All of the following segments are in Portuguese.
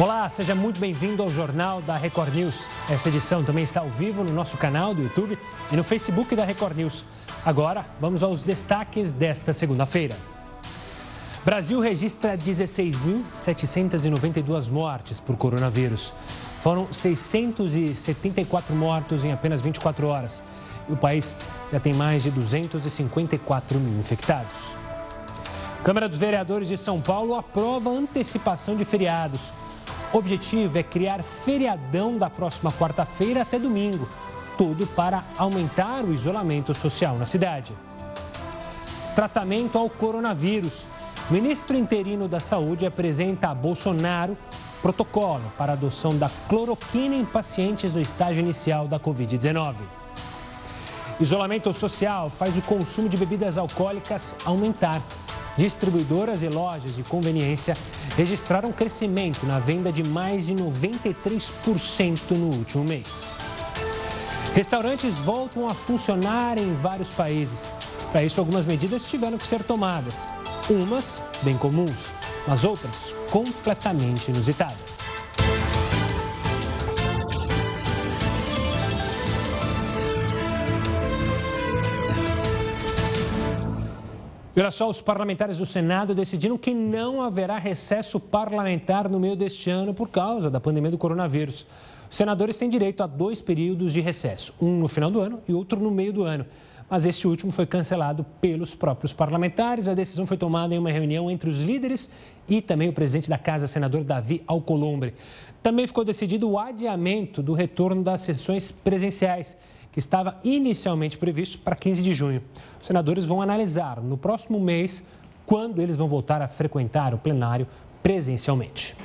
Olá, seja muito bem-vindo ao Jornal da Record News. Esta edição também está ao vivo no nosso canal do YouTube e no Facebook da Record News. Agora, vamos aos destaques desta segunda-feira. Brasil registra 16.792 mortes por coronavírus. Foram 674 mortos em apenas 24 horas. E o país já tem mais de 254 mil infectados. Câmara dos Vereadores de São Paulo aprova antecipação de feriados. O objetivo é criar feriadão da próxima quarta-feira até domingo, tudo para aumentar o isolamento social na cidade. Tratamento ao coronavírus. O ministro interino da Saúde apresenta a Bolsonaro protocolo para adoção da cloroquina em pacientes no estágio inicial da Covid-19. Isolamento social faz o consumo de bebidas alcoólicas aumentar. Distribuidoras e lojas de conveniência registraram crescimento na venda de mais de 93% no último mês. Restaurantes voltam a funcionar em vários países. Para isso, algumas medidas tiveram que ser tomadas. Umas bem comuns, mas outras completamente inusitadas. E olha só, os parlamentares do Senado decidiram que não haverá recesso parlamentar no meio deste ano por causa da pandemia do coronavírus. Os senadores têm direito a dois períodos de recesso, um no final do ano e outro no meio do ano. Mas este último foi cancelado pelos próprios parlamentares. A decisão foi tomada em uma reunião entre os líderes e também o presidente da Casa, senador Davi Alcolumbre. Também ficou decidido o adiamento do retorno das sessões presenciais que estava inicialmente previsto para 15 de junho. Os senadores vão analisar no próximo mês quando eles vão voltar a frequentar o plenário presencialmente.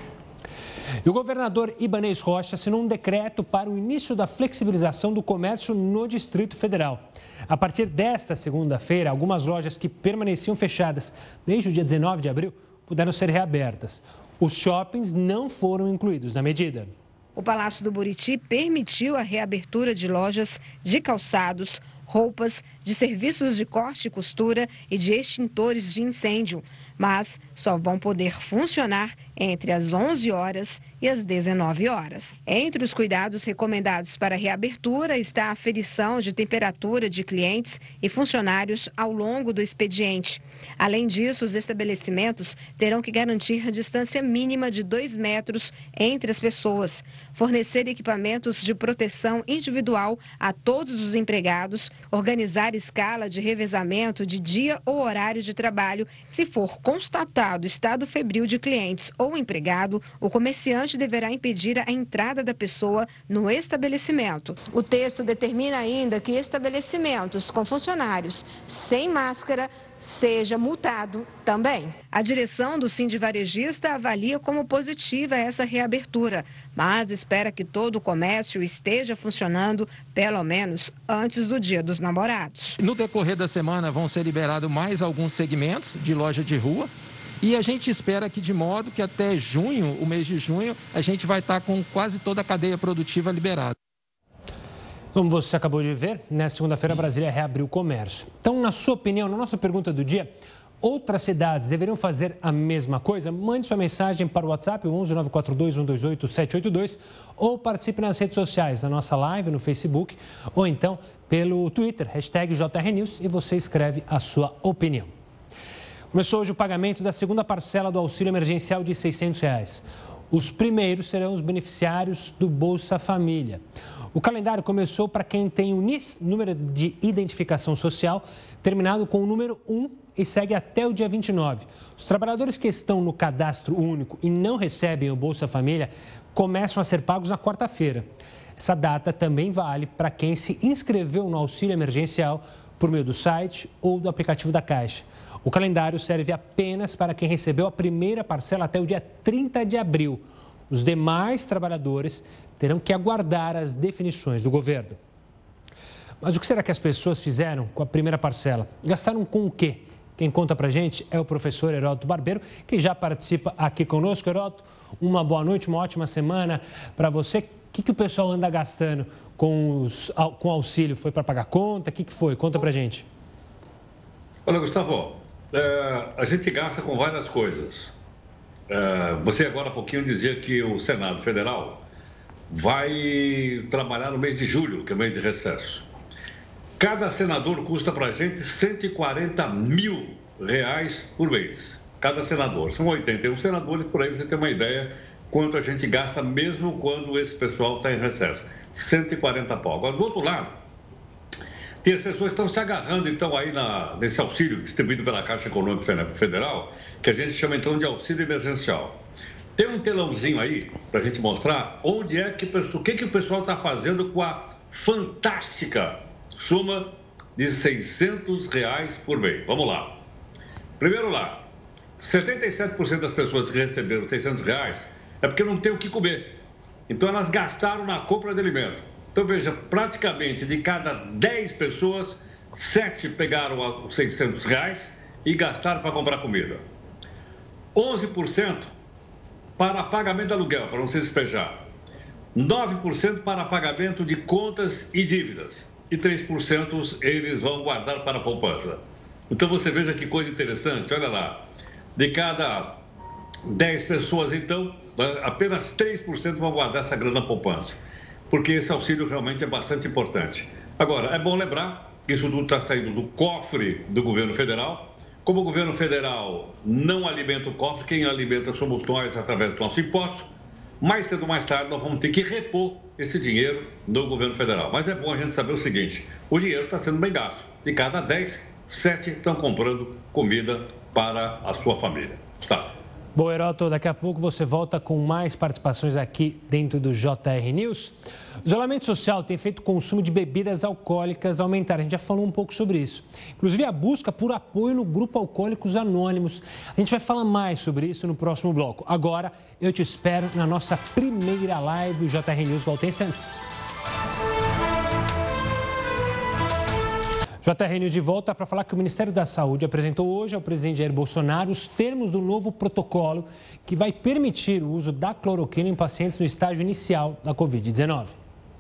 E o governador Ibanez Rocha assinou um decreto para o início da flexibilização do comércio no Distrito Federal. A partir desta segunda-feira, algumas lojas que permaneciam fechadas desde o dia 19 de abril puderam ser reabertas. Os shoppings não foram incluídos na medida. O Palácio do Buriti permitiu a reabertura de lojas de calçados, roupas, de serviços de corte e costura e de extintores de incêndio, mas só vão poder funcionar entre as 11 horas e às 19 horas. Entre os cuidados recomendados para a reabertura está a aferição de temperatura de clientes e funcionários ao longo do expediente. Além disso, os estabelecimentos terão que garantir a distância mínima de 2 metros entre as pessoas, fornecer equipamentos de proteção individual a todos os empregados, organizar escala de revezamento de dia ou horário de trabalho. Se for constatado estado febril de clientes ou empregado, o comerciante deverá impedir a entrada da pessoa no estabelecimento. O texto determina ainda que estabelecimentos com funcionários sem máscara seja multado também. A direção do Cindy Varejista avalia como positiva essa reabertura, mas espera que todo o comércio esteja funcionando pelo menos antes do Dia dos Namorados. No decorrer da semana vão ser liberados mais alguns segmentos de loja de rua, e a gente espera que, de modo que até junho, o mês de junho, a gente vai estar com quase toda a cadeia produtiva liberada. Como você acabou de ver, na segunda-feira Brasília reabriu o comércio. Então, na sua opinião, na nossa pergunta do dia, outras cidades deveriam fazer a mesma coisa? Mande sua mensagem para o WhatsApp, 11 942 128 782, ou participe nas redes sociais, na nossa live, no Facebook, ou então pelo Twitter, hashtag JRNews, e você escreve a sua opinião. Começou hoje o pagamento da segunda parcela do auxílio emergencial de 600 reais. Os primeiros serão os beneficiários do Bolsa Família. O calendário começou para quem tem o NIS, número de identificação social, terminado com o número 1 e segue até o dia 29. Os trabalhadores que estão no cadastro único e não recebem o Bolsa Família começam a ser pagos na quarta-feira. Essa data também vale para quem se inscreveu no auxílio emergencial por meio do site ou do aplicativo da Caixa. O calendário serve apenas para quem recebeu a primeira parcela até o dia 30 de abril. Os demais trabalhadores terão que aguardar as definições do governo. Mas o que será que as pessoas fizeram com a primeira parcela? Gastaram com o quê? Quem conta pra gente é o professor Heródoto Barbeiro, que já participa aqui conosco. Heródoto, uma boa noite, uma ótima semana para você. O que, que o pessoal anda gastando com, os, com auxílio? Foi para pagar conta? O que, que foi? Conta pra gente. Olha, Gustavo, é, a gente gasta com várias coisas. uh, você agora há pouquinho dizia que o Senado Federal vai trabalhar no mês de julho, que é o mês de recesso. Cada senador custa para a gente 140 mil reais por mês. Cada senador. São 81 senadores, por aí você tem uma ideia quanto a gente gasta mesmo quando esse pessoal está em recesso. 140 pau. Agora, do outro lado, tem as pessoas estão se agarrando, então, aí na, nesse auxílio distribuído pela Caixa Econômica Federal, que a gente chama, então, de auxílio emergencial. Tem um telãozinho aí para a gente mostrar onde é que o que, que o pessoal está fazendo com a fantástica suma de 600 reais por mês. Vamos lá. Primeiro lá, 77% das pessoas que receberam 600 reais é porque não tem o que comer. Então elas gastaram na compra de alimento. Então, veja, praticamente de cada 10 pessoas, 7 pegaram os 600 reais e gastaram para comprar comida. 11% para pagamento de aluguel, para não se despejar. 9% para pagamento de contas e dívidas. E 3% eles vão guardar para a poupança. Então você veja que coisa interessante, olha lá. De cada 10 pessoas, então, apenas 3% vão guardar essa grana na poupança porque esse auxílio realmente é bastante importante. Agora, é bom lembrar que isso tudo está saindo do cofre do governo federal. Como o governo federal não alimenta o cofre, quem alimenta somos nós através do nosso imposto. Mais cedo ou mais tarde, nós vamos ter que repor esse dinheiro no governo federal. Mas é bom a gente saber o seguinte: o dinheiro está sendo bem gasto. De cada 10, 7 estão comprando comida para a sua família. Está. Bom, Heroto, daqui a pouco você volta com mais participações aqui dentro do JR News. O isolamento social tem feito o consumo de bebidas alcoólicas aumentar. A gente já falou um pouco sobre isso. Inclusive a busca por apoio no grupo Alcoólicos Anônimos. A gente vai falar mais sobre isso no próximo bloco. Agora, eu te espero na nossa primeira live. O JR News volta em instantes. JR News de volta para falar que o Ministério da Saúde apresentou hoje ao presidente Jair Bolsonaro os termos do novo protocolo que vai permitir o uso da cloroquina em pacientes no estágio inicial da Covid-19.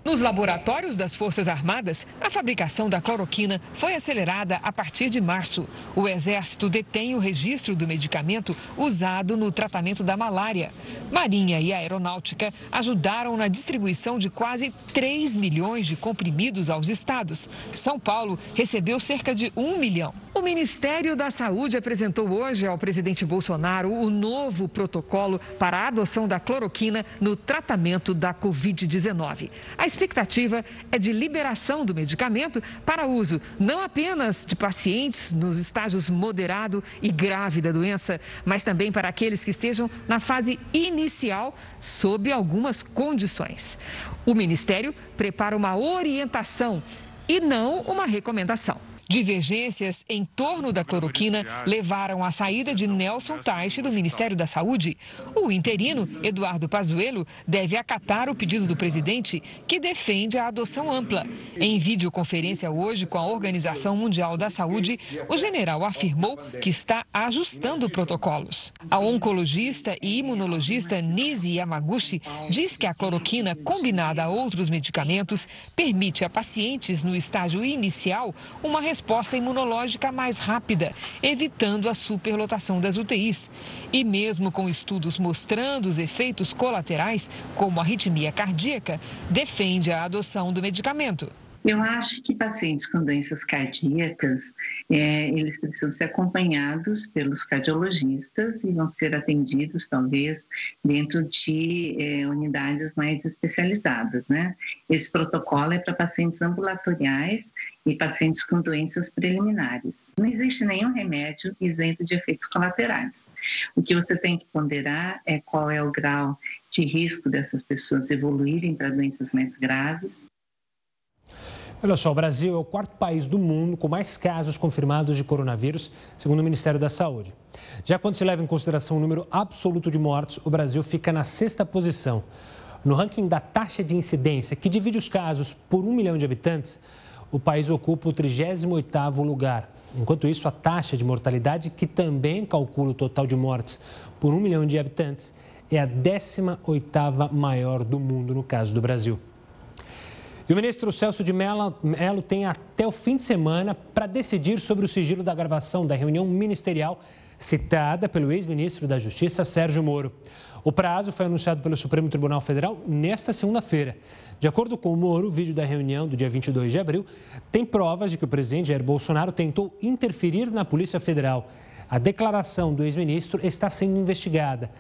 Nos laboratórios das Forças Armadas, a fabricação da cloroquina foi acelerada a partir de março. O Exército detém o registro do medicamento usado no tratamento da malária. Marinha e Aeronáutica ajudaram na distribuição de quase 3 milhões de comprimidos aos estados. São Paulo recebeu cerca de 1 milhão. O Ministério da Saúde apresentou hoje ao presidente Bolsonaro o novo protocolo para a adoção da cloroquina no tratamento da Covid-19 expectativa é de liberação do medicamento para uso não apenas de pacientes nos estágios moderado e grave da doença, mas também para aqueles que estejam na fase inicial sob algumas condições. O Ministério prepara uma orientação e não uma recomendação. Divergências em torno da cloroquina levaram à saída de Nelson Teich do Ministério da Saúde. O interino, Eduardo Pazuello, deve acatar o pedido do presidente, que defende a adoção ampla. Em videoconferência hoje com a Organização Mundial da Saúde, o general afirmou que está ajustando protocolos. A oncologista e imunologista Nisi Yamaguchi diz que a cloroquina, combinada a outros medicamentos, permite a pacientes no estágio inicial uma resposta resposta imunológica mais rápida, evitando a superlotação das UTIs. E mesmo com estudos mostrando os efeitos colaterais, como arritmia cardíaca, defende a adoção do medicamento. Eu acho que pacientes com doenças cardíacas, é, eles precisam ser acompanhados pelos cardiologistas e vão ser atendidos, talvez, dentro de é, unidades mais especializadas, né? Esse protocolo é para pacientes ambulatoriais e pacientes com doenças preliminares. Não existe nenhum remédio isento de efeitos colaterais. O que você tem que ponderar é qual é o grau de risco dessas pessoas evoluírem para doenças mais graves Olha só, o Brasil é o quarto país do mundo com mais casos confirmados de coronavírus, segundo o Ministério da Saúde. Já quando se leva em consideração o número absoluto de mortos, o Brasil fica na sexta posição. No ranking da taxa de incidência, que divide os casos por um milhão de habitantes, o país ocupa o 38º lugar. Enquanto isso, a taxa de mortalidade, que também calcula o total de mortes por um milhão de habitantes, é a 18ª maior do mundo no caso do Brasil. E o ministro Celso de Mello tem até o fim de semana para decidir sobre o sigilo da gravação da reunião ministerial citada pelo ex-ministro da Justiça, Sérgio Moro. O prazo foi anunciado pelo Supremo Tribunal Federal nesta segunda-feira. De acordo com o Moro, o vídeo da reunião do dia 22 de abril tem provas de que o presidente Jair Bolsonaro tentou interferir na Polícia Federal. A declaração do ex-ministro está sendo investigada.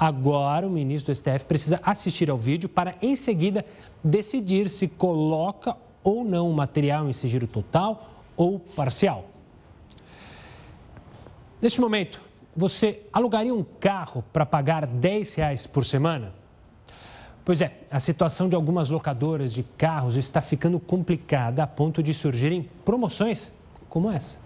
Agora, o ministro do STF precisa assistir ao vídeo para, em seguida, decidir se coloca ou não o material em sigilo total ou parcial. Neste momento, você alugaria um carro para pagar 10 reais por semana? Pois é, a situação de algumas locadoras de carros está ficando complicada a ponto de surgirem promoções como essa.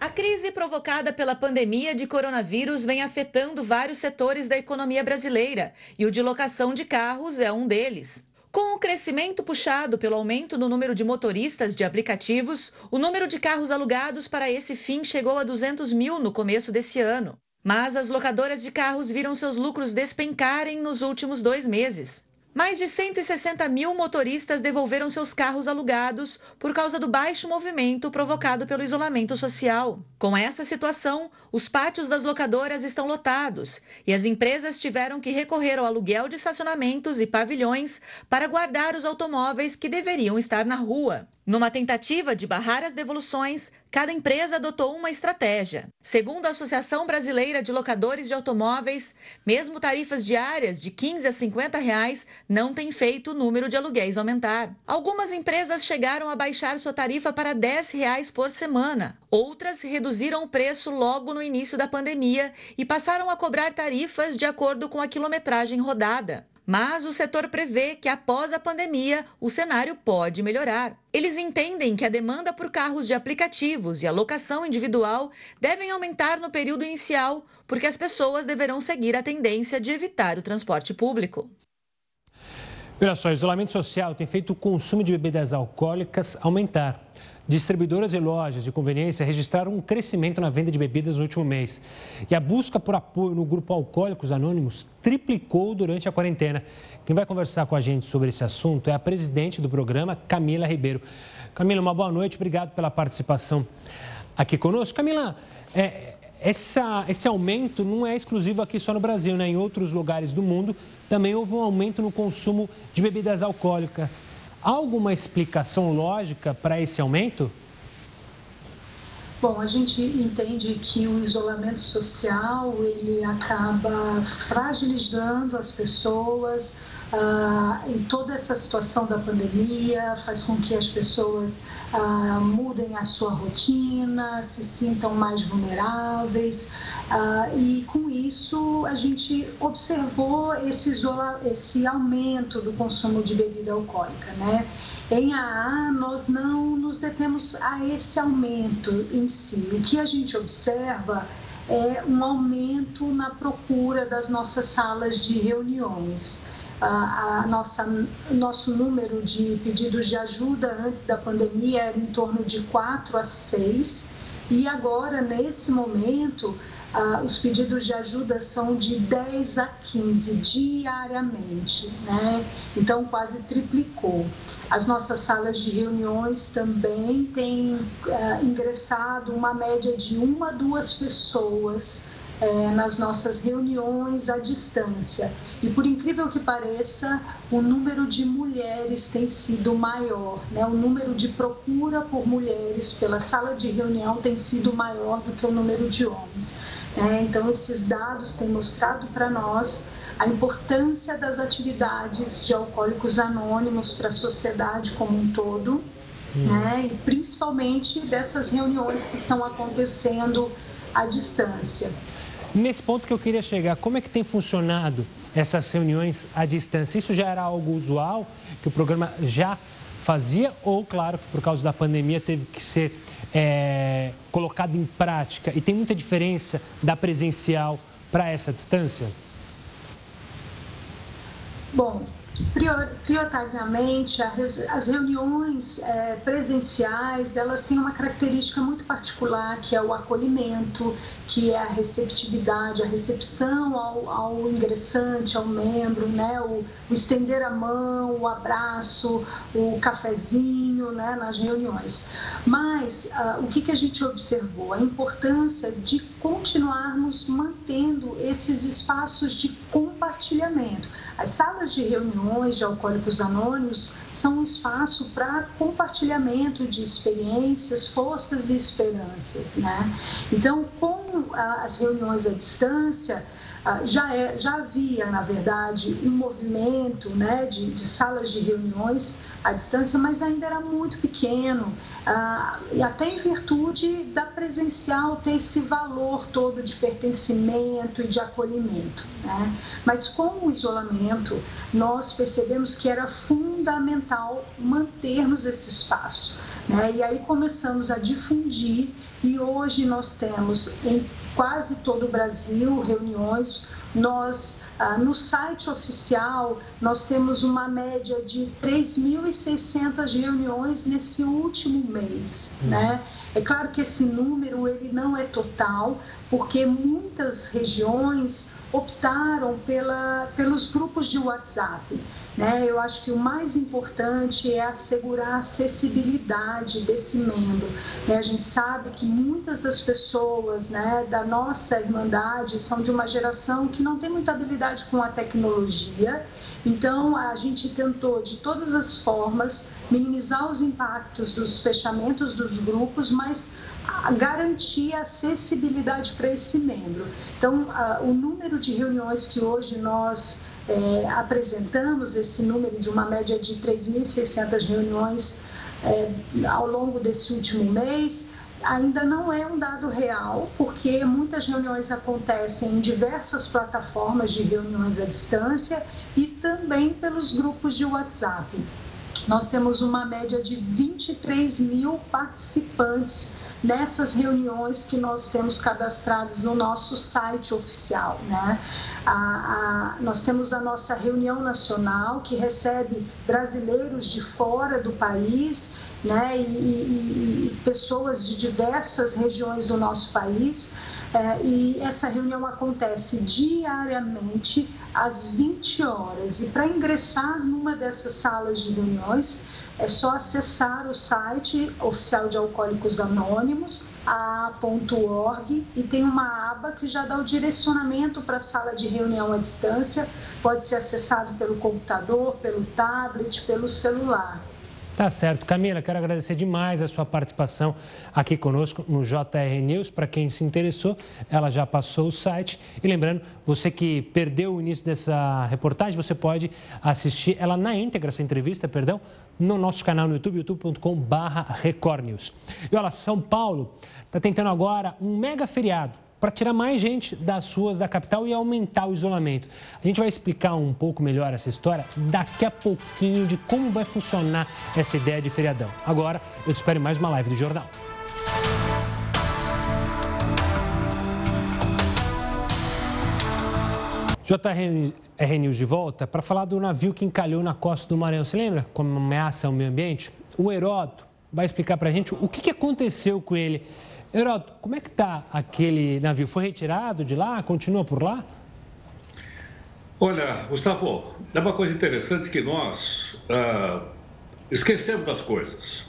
A crise provocada pela pandemia de coronavírus vem afetando vários setores da economia brasileira e o de locação de carros é um deles. Com o crescimento puxado pelo aumento no número de motoristas de aplicativos, o número de carros alugados para esse fim chegou a 200 mil no começo desse ano. Mas as locadoras de carros viram seus lucros despencarem nos últimos dois meses. Mais de 160 mil motoristas devolveram seus carros alugados por causa do baixo movimento provocado pelo isolamento social. Com essa situação, os pátios das locadoras estão lotados e as empresas tiveram que recorrer ao aluguel de estacionamentos e pavilhões para guardar os automóveis que deveriam estar na rua. Numa tentativa de barrar as devoluções, cada empresa adotou uma estratégia. Segundo a Associação Brasileira de Locadores de Automóveis, mesmo tarifas diárias de 15 a 50 reais não têm feito o número de aluguéis aumentar. Algumas empresas chegaram a baixar sua tarifa para 10 reais por semana. Outras reduziram o preço logo no início da pandemia e passaram a cobrar tarifas de acordo com a quilometragem rodada. Mas o setor prevê que após a pandemia o cenário pode melhorar. Eles entendem que a demanda por carros de aplicativos e a locação individual devem aumentar no período inicial, porque as pessoas deverão seguir a tendência de evitar o transporte público. Olha só, isolamento social tem feito o consumo de bebidas alcoólicas aumentar. Distribuidoras e lojas de conveniência registraram um crescimento na venda de bebidas no último mês. E a busca por apoio no grupo Alcoólicos Anônimos triplicou durante a quarentena. Quem vai conversar com a gente sobre esse assunto é a presidente do programa, Camila Ribeiro. Camila, uma boa noite, obrigado pela participação aqui conosco. Camila, é, essa, esse aumento não é exclusivo aqui só no Brasil, né? Em outros lugares do mundo também houve um aumento no consumo de bebidas alcoólicas. Há alguma explicação lógica para esse aumento? Bom, a gente entende que o isolamento social ele acaba fragilizando as pessoas, ah, em toda essa situação da pandemia, faz com que as pessoas ah, mudem a sua rotina, se sintam mais vulneráveis, ah, e com isso a gente observou esse, isola, esse aumento do consumo de bebida alcoólica, né? Em AA, nós não nos detemos a esse aumento em si. O que a gente observa é um aumento na procura das nossas salas de reuniões a, nossa nosso número de pedidos de ajuda antes da pandemia era em torno de 4 a 6 e agora nesse momento os pedidos de ajuda são de 10 a 15 diariamente, né? Então quase triplicou. As nossas salas de reuniões também têm uh, ingressado uma média de uma a duas pessoas é, nas nossas reuniões à distância. E por incrível que pareça, o número de mulheres tem sido maior, né? o número de procura por mulheres pela sala de reunião tem sido maior do que o número de homens. É, então, esses dados têm mostrado para nós a importância das atividades de alcoólicos anônimos para a sociedade como um todo, hum. né? e principalmente dessas reuniões que estão acontecendo à distância. Nesse ponto que eu queria chegar, como é que tem funcionado essas reuniões à distância? Isso já era algo usual, que o programa já fazia, ou, claro, por causa da pandemia teve que ser é, colocado em prática? E tem muita diferença da presencial para essa distância? Bom, prioritariamente as reuniões é, presenciais elas têm uma característica muito particular que é o acolhimento que é a receptividade a recepção ao, ao ingressante ao membro né? O, o, estender a mão o abraço o cafezinho né? Nas reuniões. Mas uh, o que que a gente observou? A importância de continuarmos mantendo esses espaços de compartilhamento as salas de reuniões de alcoólicos anônimos são um espaço para compartilhamento de experiências, forças e esperanças, né? Então, com as reuniões à distância, ah, já, é, já havia, na verdade, um movimento né, de, de salas de reuniões à distância, mas ainda era muito pequeno, ah, e até em virtude da presencial ter esse valor todo de pertencimento e de acolhimento. Né? Mas com o isolamento, nós percebemos que era fundamental mantermos esse espaço. Né? E aí começamos a difundir e hoje nós temos em quase todo o Brasil reuniões. Nós, no site oficial, nós temos uma média de 3.600 reuniões nesse último mês, uhum. né? É claro que esse número ele não é total, porque muitas regiões optaram pela, pelos grupos de WhatsApp. Né? Eu acho que o mais importante é assegurar a acessibilidade desse membro. Né? A gente sabe que muitas das pessoas né, da nossa Irmandade são de uma geração que não tem muita habilidade com a tecnologia, então a gente tentou de todas as formas minimizar os impactos dos fechamentos dos grupos, mas garantir acessibilidade para esse membro. Então, o número de reuniões que hoje nós é, apresentamos esse número de uma média de 3.600 reuniões é, ao longo desse último mês, ainda não é um dado real, porque muitas reuniões acontecem em diversas plataformas de reuniões à distância e também pelos grupos de WhatsApp. Nós temos uma média de 23 mil participantes nessas reuniões que nós temos cadastradas no nosso site oficial. Né? A, a, nós temos a nossa reunião nacional, que recebe brasileiros de fora do país né? e, e, e pessoas de diversas regiões do nosso país. É, e essa reunião acontece diariamente às 20 horas. E para ingressar numa dessas salas de reuniões, é só acessar o site oficial de Alcoólicos Anônimos, a.org, e tem uma aba que já dá o direcionamento para a sala de reunião à distância. Pode ser acessado pelo computador, pelo tablet, pelo celular. Tá certo. Camila, quero agradecer demais a sua participação aqui conosco no JR News. Para quem se interessou, ela já passou o site. E lembrando, você que perdeu o início dessa reportagem, você pode assistir ela na íntegra, essa entrevista, perdão, no nosso canal no YouTube, youtube.com.br News. E olha, São Paulo está tentando agora um mega feriado para tirar mais gente das ruas da capital e aumentar o isolamento. A gente vai explicar um pouco melhor essa história daqui a pouquinho de como vai funcionar essa ideia de feriadão. Agora, eu te espero em mais uma live do Jornal. JR News de volta para falar do navio que encalhou na costa do Maranhão. Você lembra como ameaça ao meio ambiente? O Heródoto vai explicar para a gente o que aconteceu com ele. Heródoto, como é que está aquele navio? Foi retirado de lá? Continua por lá? Olha, Gustavo, é uma coisa interessante que nós ah, esquecemos das coisas.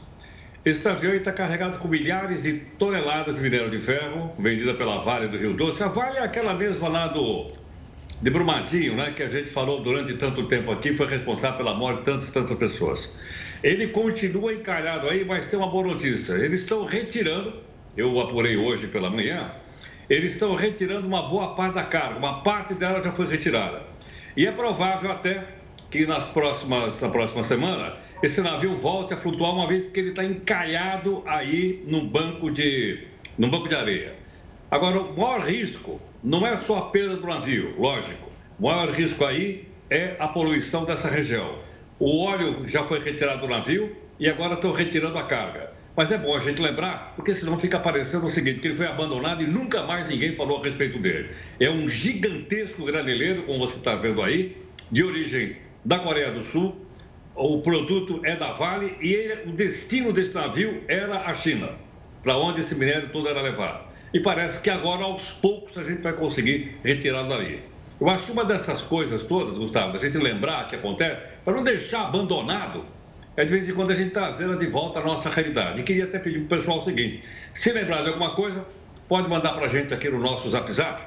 Esse navio está carregado com milhares de toneladas de minério de ferro, vendida pela Vale do Rio Doce. A Vale é aquela mesma lá do, de Brumadinho, né, que a gente falou durante tanto tempo aqui, foi responsável pela morte de tantas tantas pessoas. Ele continua encalhado aí, mas tem uma boa notícia. Eles estão retirando eu apurei hoje pela manhã, eles estão retirando uma boa parte da carga, uma parte dela já foi retirada. E é provável até que nas próximas, na próxima semana esse navio volte a flutuar, uma vez que ele está encalhado aí no banco de, no banco de areia. Agora, o maior risco não é só a perda do navio, lógico. O maior risco aí é a poluição dessa região. O óleo já foi retirado do navio e agora estão retirando a carga. Mas é bom a gente lembrar, porque senão fica parecendo o seguinte, que ele foi abandonado e nunca mais ninguém falou a respeito dele. É um gigantesco graneleiro, como você está vendo aí, de origem da Coreia do Sul, o produto é da Vale e ele, o destino desse navio era a China, para onde esse minério todo era levado. E parece que agora, aos poucos, a gente vai conseguir retirar dali. Eu acho que uma dessas coisas todas, Gustavo, a gente lembrar que acontece, para não deixar abandonado, é de vez em quando a gente trazê-la de volta à nossa realidade. E queria até pedir para o pessoal o seguinte: se lembrar de alguma coisa, pode mandar para a gente aqui no nosso Zap Zap,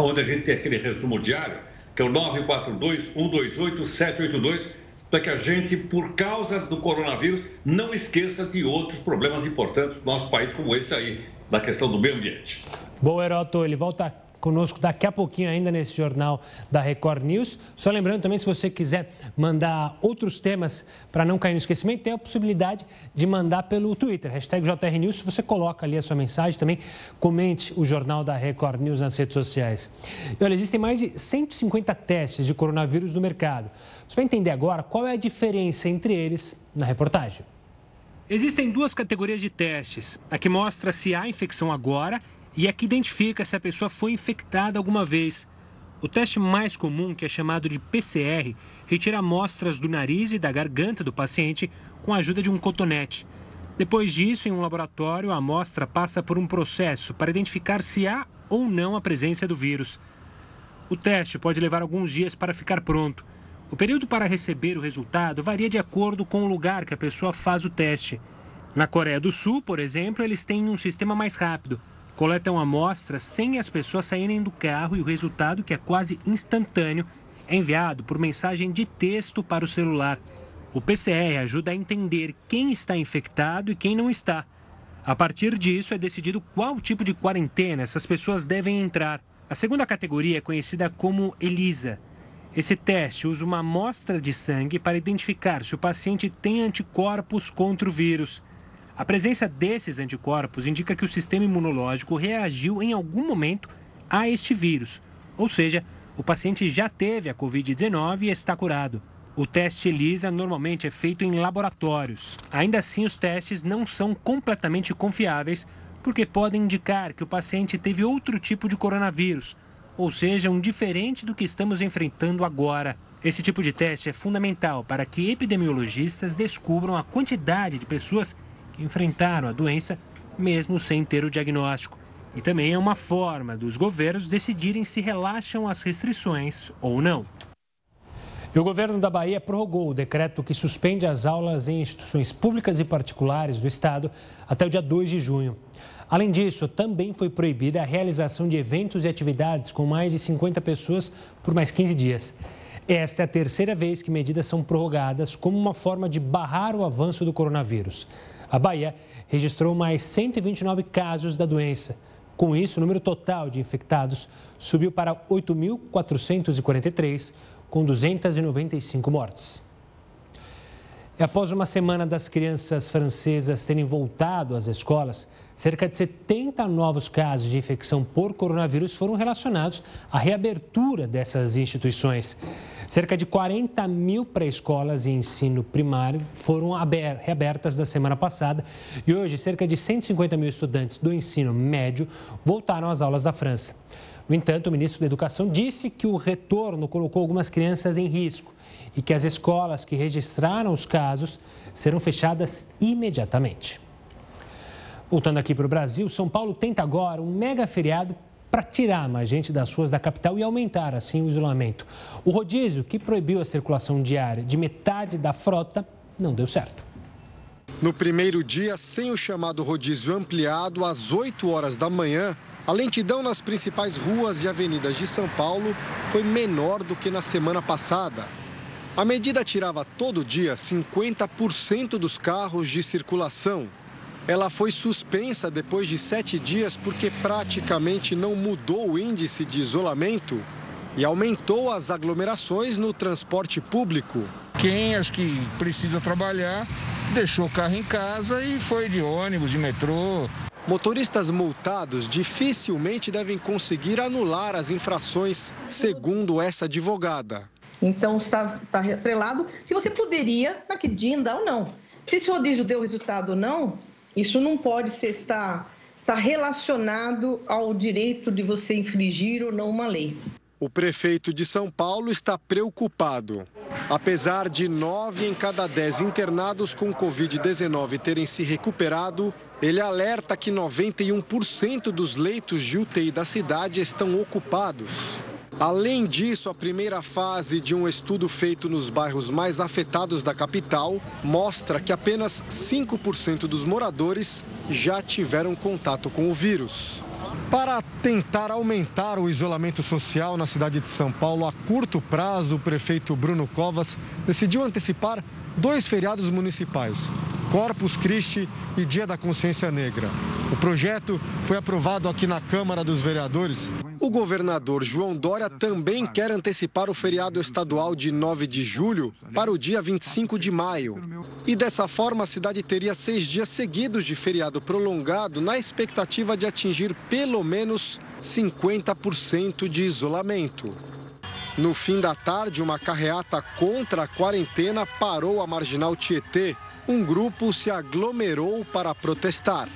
onde a gente tem aquele resumo diário, que é o 942 128 782 para que a gente, por causa do coronavírus, não esqueça de outros problemas importantes do nosso país, como esse aí, da questão do meio ambiente. Bom, Heroto, ele volta conosco daqui a pouquinho ainda nesse jornal da Record News. Só lembrando também, se você quiser mandar outros temas para não cair no esquecimento, tem a possibilidade de mandar pelo Twitter, hashtag JR News. Se você coloca ali a sua mensagem, também comente o jornal da Record News nas redes sociais. E olha, existem mais de 150 testes de coronavírus no mercado. Você vai entender agora qual é a diferença entre eles na reportagem. Existem duas categorias de testes: a que mostra se há infecção agora e é que identifica se a pessoa foi infectada alguma vez. O teste mais comum, que é chamado de PCR, retira amostras do nariz e da garganta do paciente com a ajuda de um cotonete. Depois disso, em um laboratório, a amostra passa por um processo para identificar se há ou não a presença do vírus. O teste pode levar alguns dias para ficar pronto. O período para receber o resultado varia de acordo com o lugar que a pessoa faz o teste. Na Coreia do Sul, por exemplo, eles têm um sistema mais rápido coletam amostras sem as pessoas saírem do carro e o resultado, que é quase instantâneo, é enviado por mensagem de texto para o celular. O PCR ajuda a entender quem está infectado e quem não está. A partir disso, é decidido qual tipo de quarentena essas pessoas devem entrar. A segunda categoria é conhecida como ELISA. Esse teste usa uma amostra de sangue para identificar se o paciente tem anticorpos contra o vírus. A presença desses anticorpos indica que o sistema imunológico reagiu em algum momento a este vírus, ou seja, o paciente já teve a Covid-19 e está curado. O teste ELISA normalmente é feito em laboratórios. Ainda assim, os testes não são completamente confiáveis porque podem indicar que o paciente teve outro tipo de coronavírus, ou seja, um diferente do que estamos enfrentando agora. Esse tipo de teste é fundamental para que epidemiologistas descubram a quantidade de pessoas que enfrentaram a doença mesmo sem ter o diagnóstico. E também é uma forma dos governos decidirem se relaxam as restrições ou não. E o governo da Bahia prorrogou o decreto que suspende as aulas em instituições públicas e particulares do estado até o dia 2 de junho. Além disso, também foi proibida a realização de eventos e atividades com mais de 50 pessoas por mais 15 dias. Esta é a terceira vez que medidas são prorrogadas como uma forma de barrar o avanço do coronavírus. A Bahia registrou mais 129 casos da doença. Com isso, o número total de infectados subiu para 8.443, com 295 mortes. E após uma semana das crianças francesas terem voltado às escolas, cerca de 70 novos casos de infecção por coronavírus foram relacionados à reabertura dessas instituições. Cerca de 40 mil pré-escolas e ensino primário foram reabertas na semana passada e hoje cerca de 150 mil estudantes do ensino médio voltaram às aulas da França. No entanto, o ministro da Educação disse que o retorno colocou algumas crianças em risco e que as escolas que registraram os casos serão fechadas imediatamente. Voltando aqui para o Brasil, São Paulo tenta agora um mega feriado para tirar mais gente das ruas da capital e aumentar assim o isolamento. O rodízio, que proibiu a circulação diária de metade da frota, não deu certo. No primeiro dia, sem o chamado rodízio ampliado, às 8 horas da manhã, a lentidão nas principais ruas e avenidas de São Paulo foi menor do que na semana passada. A medida tirava todo dia 50% dos carros de circulação. Ela foi suspensa depois de sete dias porque praticamente não mudou o índice de isolamento e aumentou as aglomerações no transporte público. Quem acho que precisa trabalhar deixou o carro em casa e foi de ônibus, de metrô. Motoristas multados dificilmente devem conseguir anular as infrações, segundo essa advogada. Então, está, está atrelado se você poderia, naquele dia, andar ou não. Se esse rodízio deu resultado ou não, isso não pode ser, estar, estar relacionado ao direito de você infringir ou não uma lei. O prefeito de São Paulo está preocupado. Apesar de nove em cada dez internados com Covid-19 terem se recuperado, ele alerta que 91% dos leitos de UTI da cidade estão ocupados. Além disso, a primeira fase de um estudo feito nos bairros mais afetados da capital mostra que apenas 5% dos moradores já tiveram contato com o vírus. Para tentar aumentar o isolamento social na cidade de São Paulo a curto prazo, o prefeito Bruno Covas decidiu antecipar dois feriados municipais, Corpus Christi e Dia da Consciência Negra. O projeto foi aprovado aqui na Câmara dos Vereadores. O governador João Dória também quer antecipar o feriado estadual de 9 de julho para o dia 25 de maio. E dessa forma, a cidade teria seis dias seguidos de feriado prolongado, na expectativa de atingir pelo menos 50% de isolamento. No fim da tarde, uma carreata contra a quarentena parou a marginal Tietê. Um grupo se aglomerou para protestar.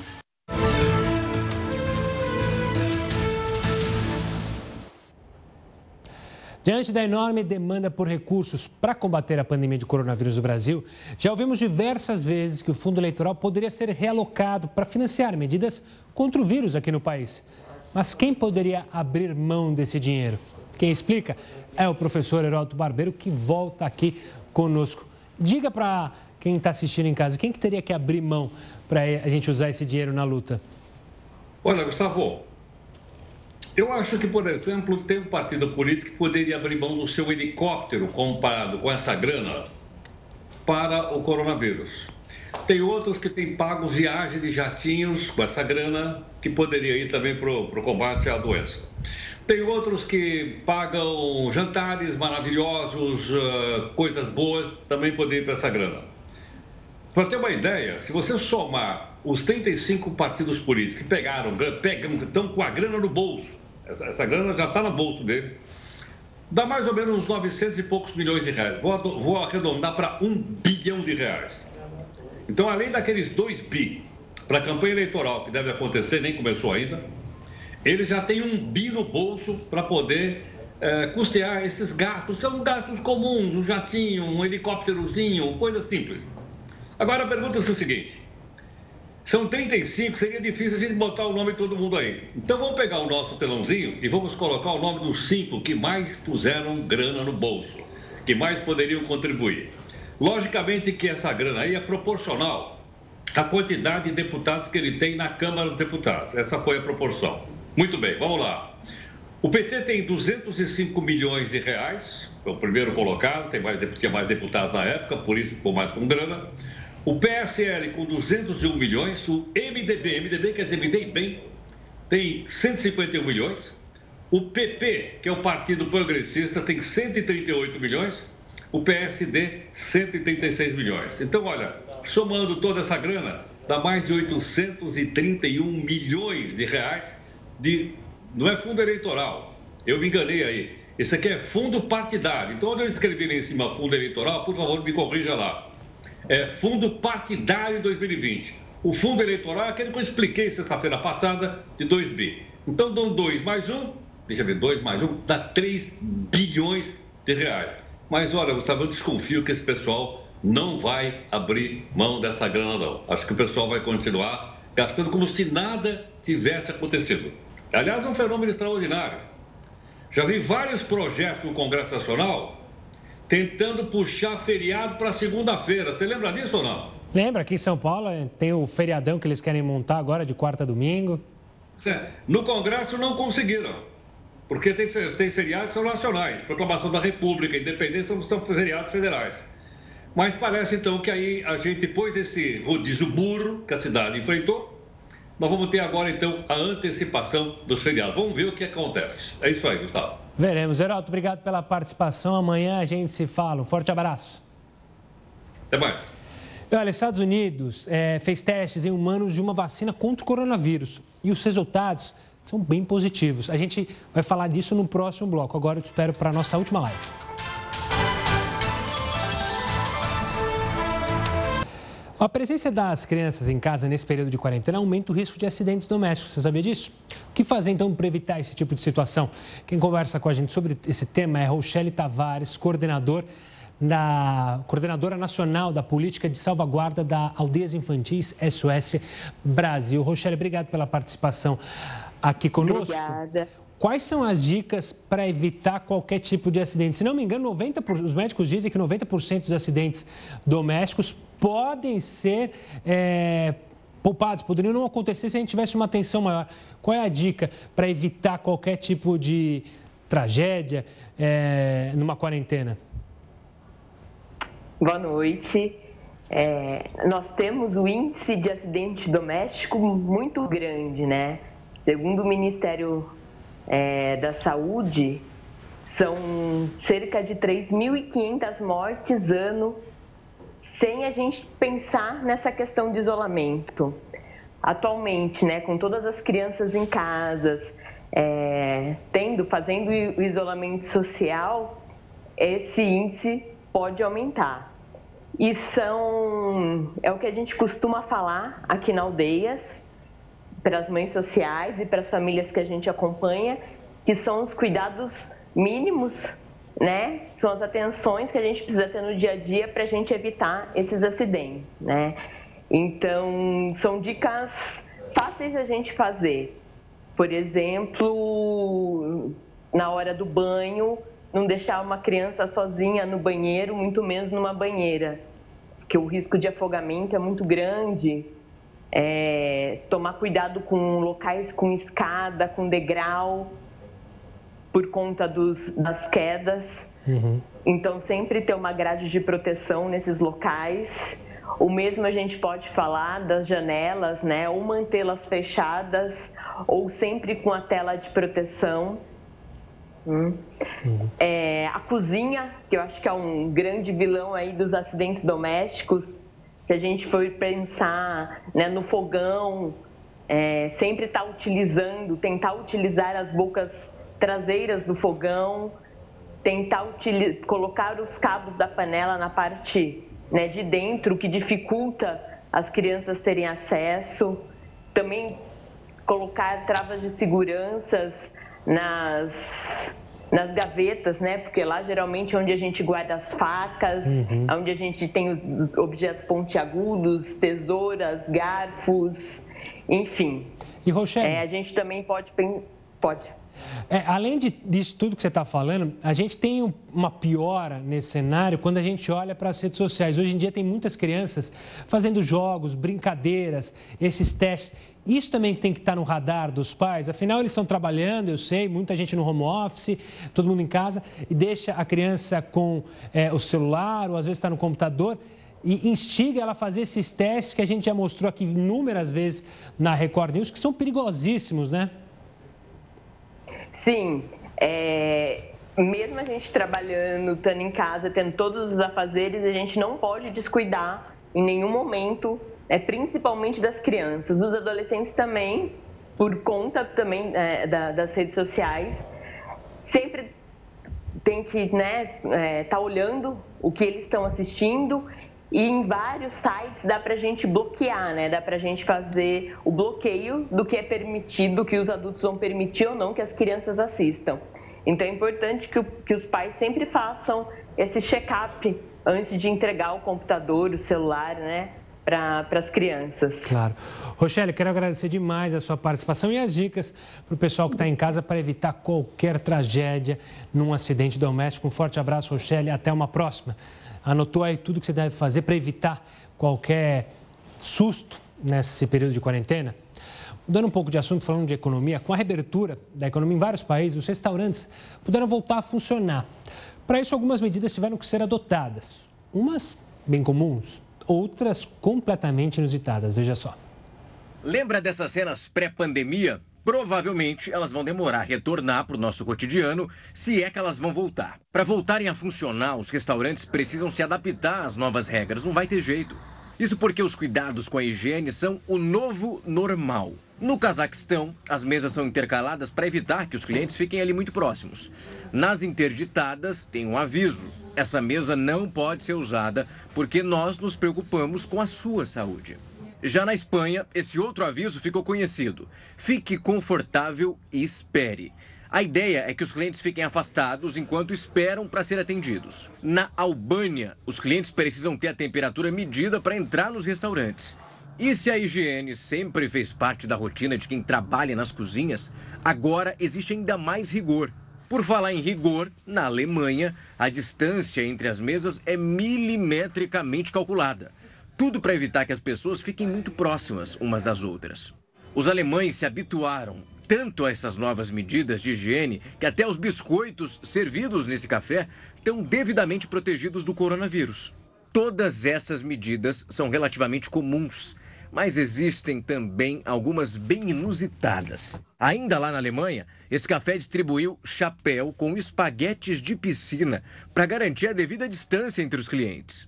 Diante da enorme demanda por recursos para combater a pandemia de coronavírus no Brasil, já ouvimos diversas vezes que o fundo eleitoral poderia ser realocado para financiar medidas contra o vírus aqui no país. Mas quem poderia abrir mão desse dinheiro? Quem explica é o professor Heródoto Barbeiro, que volta aqui conosco. Diga para quem está assistindo em casa, quem que teria que abrir mão para a gente usar esse dinheiro na luta? Olha, Gustavo, eu acho que, por exemplo, tem um partido político que poderia abrir mão do seu helicóptero comparado com essa grana para o coronavírus. Tem outros que têm pago viagem de jatinhos com essa grana que poderia ir também para o combate à doença. Tem outros que pagam jantares maravilhosos, uh, coisas boas, também poderiam ir para essa grana. Para ter uma ideia, se você somar os 35 partidos políticos que pegaram, pegam, estão com a grana no bolso, essa, essa grana já está no bolso deles, dá mais ou menos uns 900 e poucos milhões de reais. Vou, vou arredondar para um bilhão de reais. Então, além daqueles 2 bi para a campanha eleitoral, que deve acontecer, nem começou ainda, ele já tem um bi no bolso para poder é, custear esses gastos. São gastos comuns, um jatinho, um helicópterozinho, coisa simples. Agora a pergunta é o seguinte: são 35, seria difícil a gente botar o nome de todo mundo aí. Então vamos pegar o nosso telãozinho e vamos colocar o nome dos cinco que mais puseram grana no bolso, que mais poderiam contribuir. Logicamente que essa grana aí é proporcional à quantidade de deputados que ele tem na Câmara dos Deputados. Essa foi a proporção. Muito bem, vamos lá. O PT tem 205 milhões de reais, é o primeiro colocado, tem mais, tinha mais deputados na época, por isso ficou mais com grana. O PSL com 201 milhões, o MDB, MDB quer dizer, me dei bem, tem 151 milhões. O PP, que é o Partido Progressista, tem 138 milhões. O PSD, 136 milhões. Então, olha, somando toda essa grana, dá mais de 831 milhões de reais de. Não é fundo eleitoral. Eu me enganei aí. Esse aqui é fundo partidário. Então, quando eu escrevi lá em cima fundo eleitoral, por favor, me corrija lá é, Fundo Partidário 2020. O fundo eleitoral é aquele que eu expliquei sexta-feira passada, de 2 bi. Então, dão 2 mais 1, um, deixa eu ver, 2 mais 1, um, dá 3 bilhões de reais. Mas olha, Gustavo, eu desconfio que esse pessoal não vai abrir mão dessa grana, não. Acho que o pessoal vai continuar gastando como se nada tivesse acontecido. Aliás, é um fenômeno extraordinário. Já vi vários projetos no Congresso Nacional tentando puxar feriado para segunda-feira. Você lembra disso ou não? Lembra, aqui em São Paulo eh, tem o feriadão que eles querem montar agora de quarta a domingo. No Congresso não conseguiram, porque tem, tem feriados que são nacionais, proclamação da República, independência são feriados federais. Mas parece então que aí a gente, depois desse rodízio burro que a cidade enfrentou, nós vamos ter agora então a antecipação dos feriados. Vamos ver o que acontece. É isso aí, Gustavo. Veremos. Geraldo, obrigado pela participação. Amanhã a gente se fala. Um forte abraço. Até mais. Olha, Estados Unidos é, fez testes em humanos de uma vacina contra o coronavírus e os resultados são bem positivos. A gente vai falar disso no próximo bloco. Agora eu te espero para a nossa última live. A presença das crianças em casa nesse período de quarentena aumenta o risco de acidentes domésticos. Você sabia disso? O que fazer então para evitar esse tipo de situação? Quem conversa com a gente sobre esse tema é Rochelle Tavares, coordenador da coordenadora nacional da política de salvaguarda da aldeias infantis SOS Brasil. Rochelle, obrigado pela participação aqui conosco. Obrigada. Quais são as dicas para evitar qualquer tipo de acidente? Se não me engano, 90 os médicos dizem que 90% dos acidentes domésticos podem ser é, poupados, poderiam não acontecer se a gente tivesse uma atenção maior. Qual é a dica para evitar qualquer tipo de tragédia é, numa quarentena? Boa noite. É, nós temos o índice de acidente doméstico muito grande, né? Segundo o Ministério é, da Saúde, são cerca de 3.500 mortes ano sem a gente pensar nessa questão de isolamento. Atualmente, né, com todas as crianças em casas, é, tendo, fazendo o isolamento social, esse índice pode aumentar. E são, é o que a gente costuma falar aqui na Aldeias, para as mães sociais e para as famílias que a gente acompanha, que são os cuidados mínimos, né? São as atenções que a gente precisa ter no dia a dia para a gente evitar esses acidentes, né? Então, são dicas fáceis a gente fazer. Por exemplo, na hora do banho, não deixar uma criança sozinha no banheiro, muito menos numa banheira, porque o risco de afogamento é muito grande é, tomar cuidado com locais com escada, com degrau, por conta dos, das quedas. Uhum. Então, sempre ter uma grade de proteção nesses locais. O mesmo a gente pode falar das janelas, né? Ou mantê-las fechadas, ou sempre com a tela de proteção. Hum. Uhum. É, a cozinha, que eu acho que é um grande vilão aí dos acidentes domésticos, se a gente for pensar né, no fogão, é, sempre estar tá utilizando, tentar utilizar as bocas traseiras do fogão, tentar colocar os cabos da panela na parte né, de dentro, que dificulta as crianças terem acesso. Também colocar travas de seguranças nas nas gavetas, né? Porque lá geralmente é onde a gente guarda as facas, uhum. onde a gente tem os objetos pontiagudos, tesouras, garfos, enfim. E Rochelle? É, a gente também pode pode. É, além de, disso tudo que você está falando, a gente tem uma piora nesse cenário quando a gente olha para as redes sociais. Hoje em dia tem muitas crianças fazendo jogos, brincadeiras, esses testes. Isso também tem que estar no radar dos pais, afinal eles estão trabalhando, eu sei, muita gente no home office, todo mundo em casa, e deixa a criança com é, o celular ou às vezes está no computador e instiga ela a fazer esses testes que a gente já mostrou aqui inúmeras vezes na Record News, que são perigosíssimos, né? Sim, é, mesmo a gente trabalhando, estando em casa, tendo todos os afazeres, a gente não pode descuidar em nenhum momento é, principalmente das crianças, dos adolescentes também, por conta também é, da, das redes sociais, sempre tem que né, é, tá olhando o que eles estão assistindo e em vários sites dá para a gente bloquear, né? Dá para a gente fazer o bloqueio do que é permitido, que os adultos vão permitir ou não que as crianças assistam. Então é importante que, que os pais sempre façam esse check-up antes de entregar o computador, o celular, né? Para as crianças. Claro. Rochelle, quero agradecer demais a sua participação e as dicas para o pessoal que está em casa para evitar qualquer tragédia num acidente doméstico. Um forte abraço, Rochelle, até uma próxima. Anotou aí tudo que você deve fazer para evitar qualquer susto nesse período de quarentena? Mudando um pouco de assunto, falando de economia, com a reabertura da economia em vários países, os restaurantes puderam voltar a funcionar. Para isso, algumas medidas tiveram que ser adotadas. Umas bem comuns, outras completamente inusitadas. Veja só. Lembra dessas cenas pré-pandemia? Provavelmente elas vão demorar a retornar para o nosso cotidiano, se é que elas vão voltar. Para voltarem a funcionar, os restaurantes precisam se adaptar às novas regras, não vai ter jeito. Isso porque os cuidados com a higiene são o novo normal. No Cazaquistão, as mesas são intercaladas para evitar que os clientes fiquem ali muito próximos. Nas interditadas, tem um aviso: essa mesa não pode ser usada porque nós nos preocupamos com a sua saúde. Já na Espanha, esse outro aviso ficou conhecido. Fique confortável e espere. A ideia é que os clientes fiquem afastados enquanto esperam para ser atendidos. Na Albânia, os clientes precisam ter a temperatura medida para entrar nos restaurantes. E se a higiene sempre fez parte da rotina de quem trabalha nas cozinhas, agora existe ainda mais rigor. Por falar em rigor, na Alemanha, a distância entre as mesas é milimetricamente calculada. Tudo para evitar que as pessoas fiquem muito próximas umas das outras. Os alemães se habituaram tanto a essas novas medidas de higiene que até os biscoitos servidos nesse café estão devidamente protegidos do coronavírus. Todas essas medidas são relativamente comuns mas existem também algumas bem inusitadas. Ainda lá na Alemanha, esse café distribuiu chapéu com espaguetes de piscina para garantir a devida distância entre os clientes.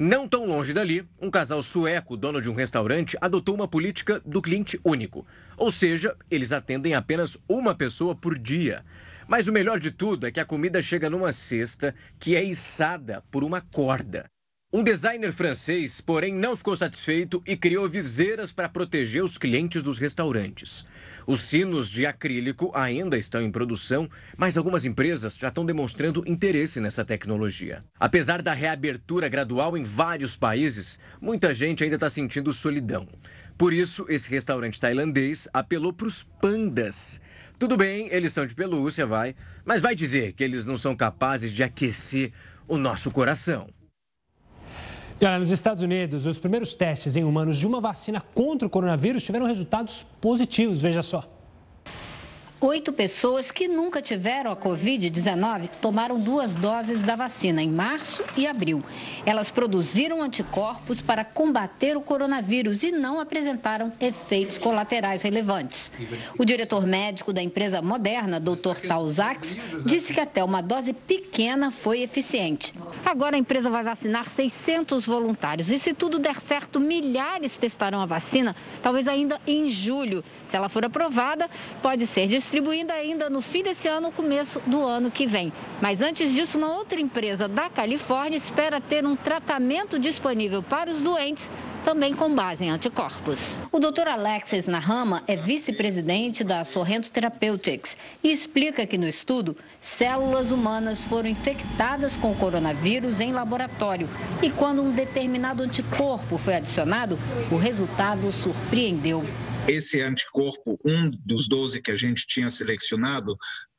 Não tão longe dali, um casal sueco, dono de um restaurante, adotou uma política do cliente único. Ou seja, eles atendem apenas uma pessoa por dia. Mas o melhor de tudo é que a comida chega numa cesta que é içada por uma corda. Um designer francês, porém, não ficou satisfeito e criou viseiras para proteger os clientes dos restaurantes. Os sinos de acrílico ainda estão em produção, mas algumas empresas já estão demonstrando interesse nessa tecnologia. Apesar da reabertura gradual em vários países, muita gente ainda está sentindo solidão. Por isso, esse restaurante tailandês apelou para os pandas. Tudo bem, eles são de pelúcia, vai, mas vai dizer que eles não são capazes de aquecer o nosso coração. E olha, nos Estados Unidos, os primeiros testes em humanos de uma vacina contra o coronavírus tiveram resultados positivos, veja só. Oito pessoas que nunca tiveram a Covid-19 tomaram duas doses da vacina em março e abril. Elas produziram anticorpos para combater o coronavírus e não apresentaram efeitos colaterais relevantes. O diretor médico da empresa Moderna, Dr. Talzax, disse que até uma dose pequena foi eficiente. Agora a empresa vai vacinar 600 voluntários e, se tudo der certo, milhares testarão a vacina, talvez ainda em julho. Se ela for aprovada, pode ser distribuída ainda no fim desse ano, começo do ano que vem. Mas antes disso, uma outra empresa da Califórnia espera ter um tratamento disponível para os doentes também com base em anticorpos. O Dr. Alexis Nahama é vice-presidente da Sorrento Therapeutics e explica que no estudo, células humanas foram infectadas com o coronavírus em laboratório e quando um determinado anticorpo foi adicionado, o resultado surpreendeu esse anticorpo, um dos 12 que a gente tinha selecionado,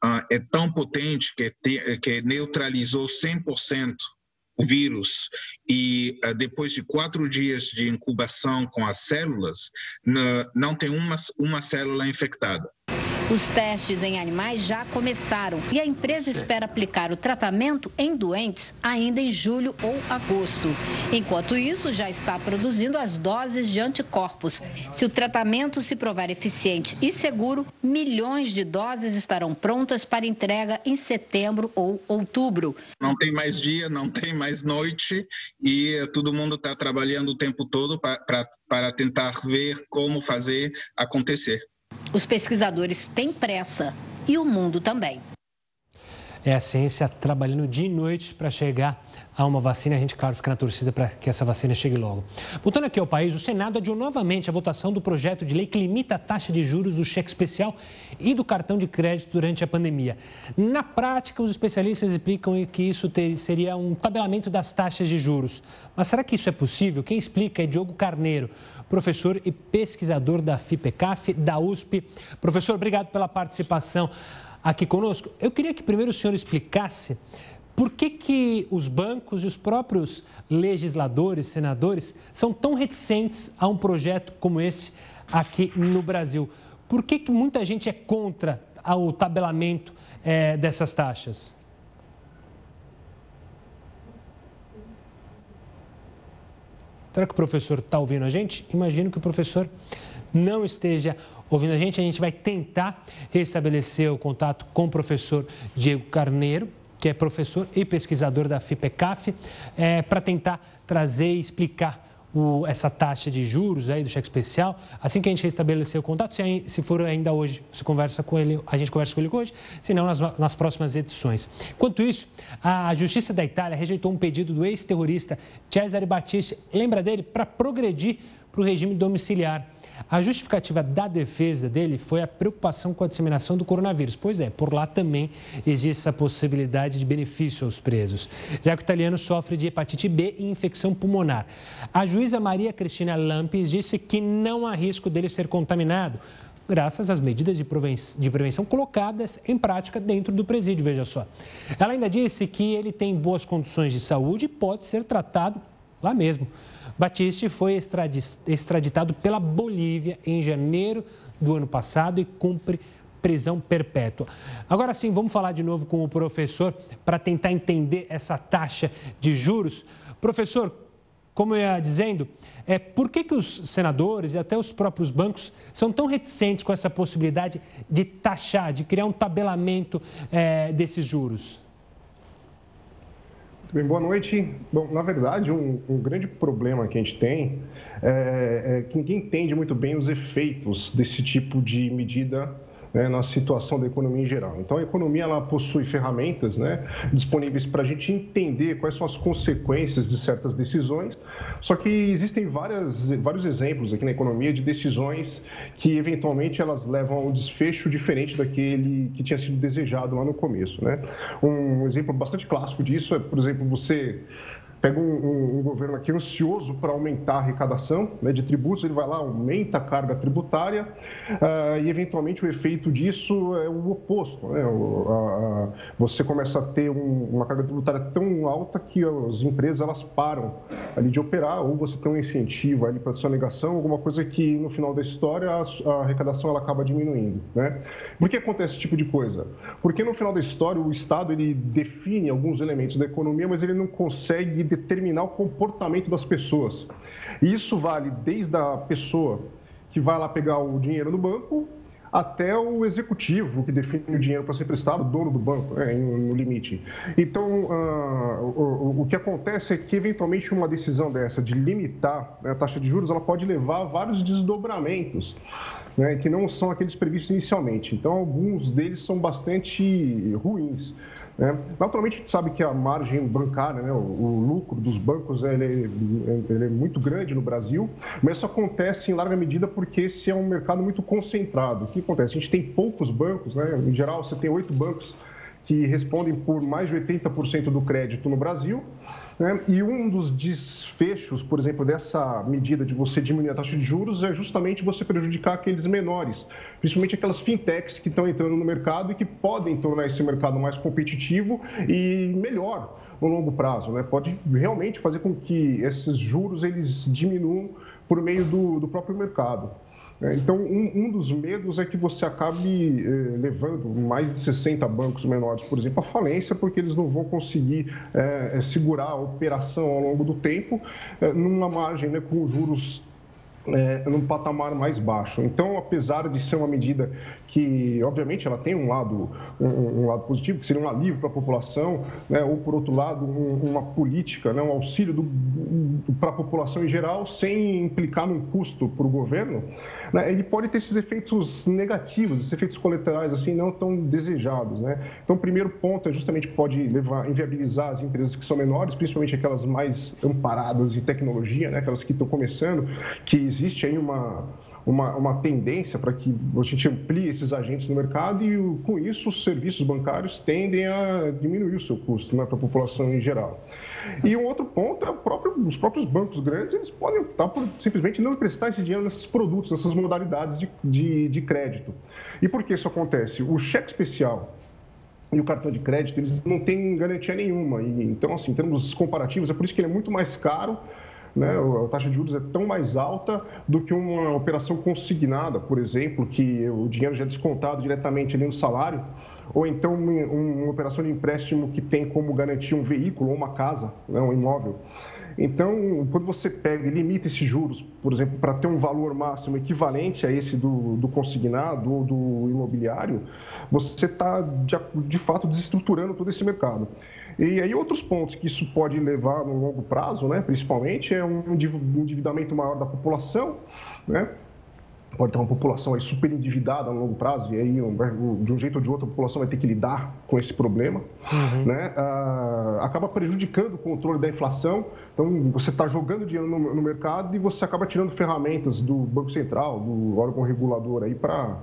uh, é tão potente que, que neutralizou 100% o vírus e uh, depois de quatro dias de incubação com as células, não tem uma, uma célula infectada. Os testes em animais já começaram e a empresa espera aplicar o tratamento em doentes ainda em julho ou agosto. Enquanto isso, já está produzindo as doses de anticorpos. Se o tratamento se provar eficiente e seguro, milhões de doses estarão prontas para entrega em setembro ou outubro. Não tem mais dia, não tem mais noite e todo mundo está trabalhando o tempo todo para tentar ver como fazer acontecer. Os pesquisadores têm pressa e o mundo também. É a ciência trabalhando dia e noite para chegar a uma vacina. A gente, claro, fica na torcida para que essa vacina chegue logo. Voltando aqui ao país, o Senado adiou novamente a votação do projeto de lei que limita a taxa de juros do cheque especial e do cartão de crédito durante a pandemia. Na prática, os especialistas explicam que isso ter, seria um tabelamento das taxas de juros. Mas será que isso é possível? Quem explica é Diogo Carneiro, professor e pesquisador da FIPECAF, da USP. Professor, obrigado pela participação aqui conosco. Eu queria que primeiro o senhor explicasse por que, que os bancos e os próprios legisladores, senadores, são tão reticentes a um projeto como esse aqui no Brasil. Por que, que muita gente é contra o tabelamento é, dessas taxas? Será que o professor está ouvindo a gente? Imagino que o professor não esteja ouvindo a gente. A gente vai tentar restabelecer o contato com o professor Diego Carneiro, que é professor e pesquisador da FIPECAF, é, para tentar trazer e explicar o, essa taxa de juros aí do cheque especial. Assim que a gente restabelecer o contato, se, se for ainda hoje, você conversa com ele, a gente conversa com ele hoje, se não nas, nas próximas edições. Enquanto isso, a Justiça da Itália rejeitou um pedido do ex-terrorista Cesare Battisti, lembra dele, para progredir para o regime domiciliar. A justificativa da defesa dele foi a preocupação com a disseminação do coronavírus. Pois é, por lá também existe essa possibilidade de benefício aos presos, já que o italiano sofre de hepatite B e infecção pulmonar. A juíza Maria Cristina Lampes disse que não há risco dele ser contaminado, graças às medidas de prevenção colocadas em prática dentro do presídio, veja só. Ela ainda disse que ele tem boas condições de saúde e pode ser tratado lá mesmo. Batiste foi extraditado pela Bolívia em janeiro do ano passado e cumpre prisão perpétua. Agora sim, vamos falar de novo com o professor para tentar entender essa taxa de juros. Professor, como eu ia dizendo, é, por que, que os senadores e até os próprios bancos são tão reticentes com essa possibilidade de taxar, de criar um tabelamento é, desses juros? Bem, boa noite. Bom, na verdade, um, um, grande problema que a gente tem é, é que ninguém entende muito bem os efeitos desse tipo de medida né, na situação da economia em geral. Então, a economia ela possui ferramentas né, disponíveis para a gente entender quais são as consequências de certas decisões, só que existem várias, vários exemplos aqui na economia de decisões que, eventualmente, elas levam a um desfecho diferente daquele que tinha sido desejado lá no começo. Né? Um exemplo bastante clássico disso é, por exemplo, você pega um, um, um, governo aqui ansioso para aumentar a arrecadação né, de tributos, ele vai lá, aumenta a carga tributária uh, e, eventualmente, o efeito disso é o oposto. Né? O, a, você começa a ter um, uma carga tributária tão alta que as empresas elas param ali de operar ou você tem um incentivo ali para sonegação, alguma coisa que, no final da história, a, a arrecadação ela acaba diminuindo. Né? Por que acontece esse tipo de coisa? Porque, no final da história, o Estado ele define alguns elementos da economia, mas ele não consegue determinar o comportamento das pessoas. E isso vale desde a pessoa que vai lá pegar o dinheiro no banco até o executivo que define o dinheiro para ser prestado, o dono do banco, né, no limite. Então, uh, o, o, que acontece é que, eventualmente, uma decisão dessa de limitar né, a taxa de juros, ela pode levar a vários desdobramentos, né, que não são aqueles previstos inicialmente. Então, alguns deles são bastante ruins. Né? Naturalmente, a gente sabe que a margem bancária, né, o, o, lucro dos bancos, ele é, ele é, muito grande no Brasil, mas isso acontece em larga medida porque esse é um mercado muito concentrado. O que acontece? A gente tem poucos bancos, né? em geral, você tem oito bancos que respondem por mais de 80% do crédito no Brasil. Né? E um dos desfechos, por exemplo, dessa medida de você diminuir a taxa de juros é justamente você prejudicar aqueles menores, principalmente aquelas fintechs que estão entrando no mercado e que podem tornar esse mercado mais competitivo e melhor no longo prazo. Né? Pode realmente fazer com que esses juros eles diminuam por meio do, do próprio mercado. É, então, um, um, dos medos é que você acabe eh, levando mais de 60 bancos menores, por exemplo, à falência, porque eles não vão conseguir eh, segurar a operação ao longo do tempo eh, numa margem né, com juros é, num patamar mais baixo. Então, apesar de ser uma medida que, obviamente, ela tem um lado, um, um lado positivo, que seria um alívio para a população, né, ou, por outro lado, um, uma política, né, um auxílio para a população em geral, sem implicar num custo para o governo, né, ele pode ter esses efeitos negativos, esses efeitos colaterais assim não tão desejados. Né? Então, o primeiro ponto é justamente pode levar, inviabilizar as empresas que são menores, principalmente aquelas mais amparadas em tecnologia, né, aquelas que estão começando, que existe aí uma uma, uma tendência para que a gente amplie esses agentes no mercado e, com isso, os serviços bancários tendem a diminuir o seu custo né, para a população em geral. E um outro ponto é próprio, os próprios bancos grandes, eles podem optar por simplesmente não emprestar esse dinheiro nesses produtos, nessas modalidades de, de, de crédito. E por que isso acontece? O cheque especial e o cartão de crédito, eles não têm garantia nenhuma. E, então, assim, em termos comparativos, é por isso que ele é muito mais caro né? A taxa de juros é tão mais alta do que uma operação consignada, por exemplo, que o dinheiro já é descontado diretamente ali no salário, ou então uma, operação de empréstimo que tem como garantia um veículo ou uma casa, né? um imóvel. Então, quando você pega e limita esses juros, por exemplo, para ter um valor máximo equivalente a esse do, do consignado ou do imobiliário, você está, de, de fato, desestruturando todo esse mercado. E aí outros pontos que isso pode levar no longo prazo, né, principalmente, é um endividamento maior da população, né, pode ter uma população aí super endividada no longo prazo, e aí, de um jeito ou de outro, a população vai ter que lidar com esse problema, uhum. né? Ah, acaba prejudicando o controle da inflação. Então, você está jogando dinheiro no, no, mercado e você acaba tirando ferramentas do Banco Central, do órgão regulador aí para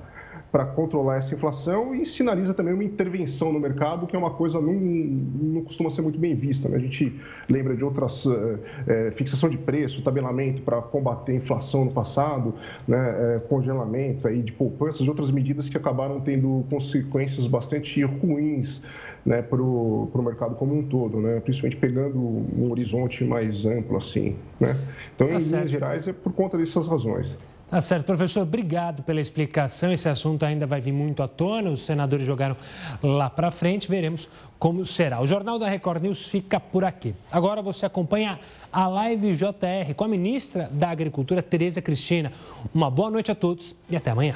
para controlar essa inflação e sinaliza também uma intervenção no mercado, que é uma coisa não, não costuma ser muito bem vista. Né? A gente lembra de outras é, fixação de preço, tabelamento para combater a inflação no passado, né? é, congelamento aí de poupanças e outras medidas que acabaram tendo consequências bastante ruins né, para o mercado como um todo, né? principalmente pegando um horizonte mais amplo assim. Né? Então, tá em certo. linhas gerais, é por conta dessas razões. Tá certo, professor. Obrigado pela explicação. Esse assunto ainda vai vir muito à tona. Os senadores jogaram lá para frente. Veremos como será. O Jornal da Record News fica por aqui. Agora você acompanha a Live JR com a ministra da Agricultura, Tereza Cristina. Uma boa noite a todos e até amanhã.